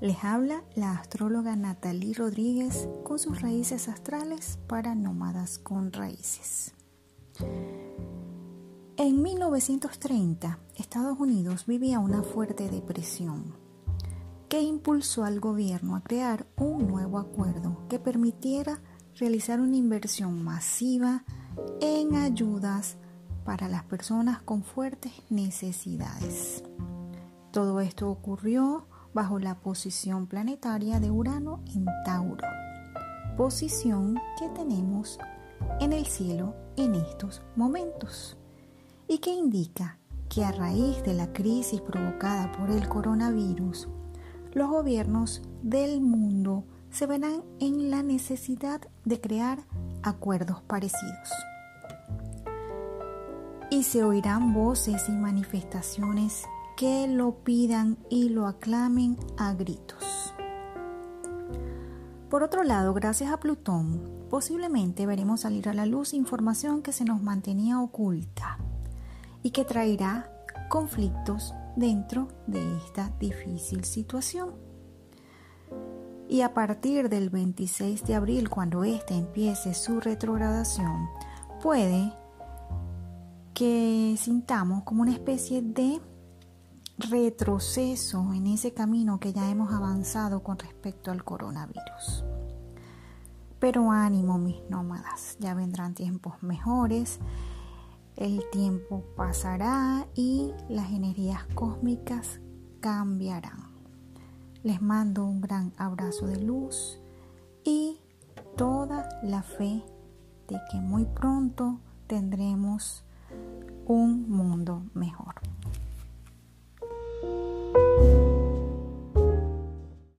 Les habla la astróloga Natalie Rodríguez con sus raíces astrales para nómadas con raíces. En 1930, Estados Unidos vivía una fuerte depresión que impulsó al gobierno a crear un nuevo acuerdo que permitiera realizar una inversión masiva en ayudas para las personas con fuertes necesidades. Todo esto ocurrió bajo la posición planetaria de Urano en Tauro, posición que tenemos en el cielo en estos momentos y que indica que a raíz de la crisis provocada por el coronavirus, los gobiernos del mundo se verán en la necesidad de crear acuerdos parecidos. Y se oirán voces y manifestaciones que lo pidan y lo aclamen a gritos. Por otro lado, gracias a Plutón, posiblemente veremos salir a la luz información que se nos mantenía oculta y que traerá conflictos dentro de esta difícil situación. Y a partir del 26 de abril, cuando éste empiece su retrogradación, puede que sintamos como una especie de retroceso en ese camino que ya hemos avanzado con respecto al coronavirus. Pero ánimo mis nómadas, ya vendrán tiempos mejores, el tiempo pasará y las energías cósmicas cambiarán. Les mando un gran abrazo de luz y toda la fe de que muy pronto tendremos un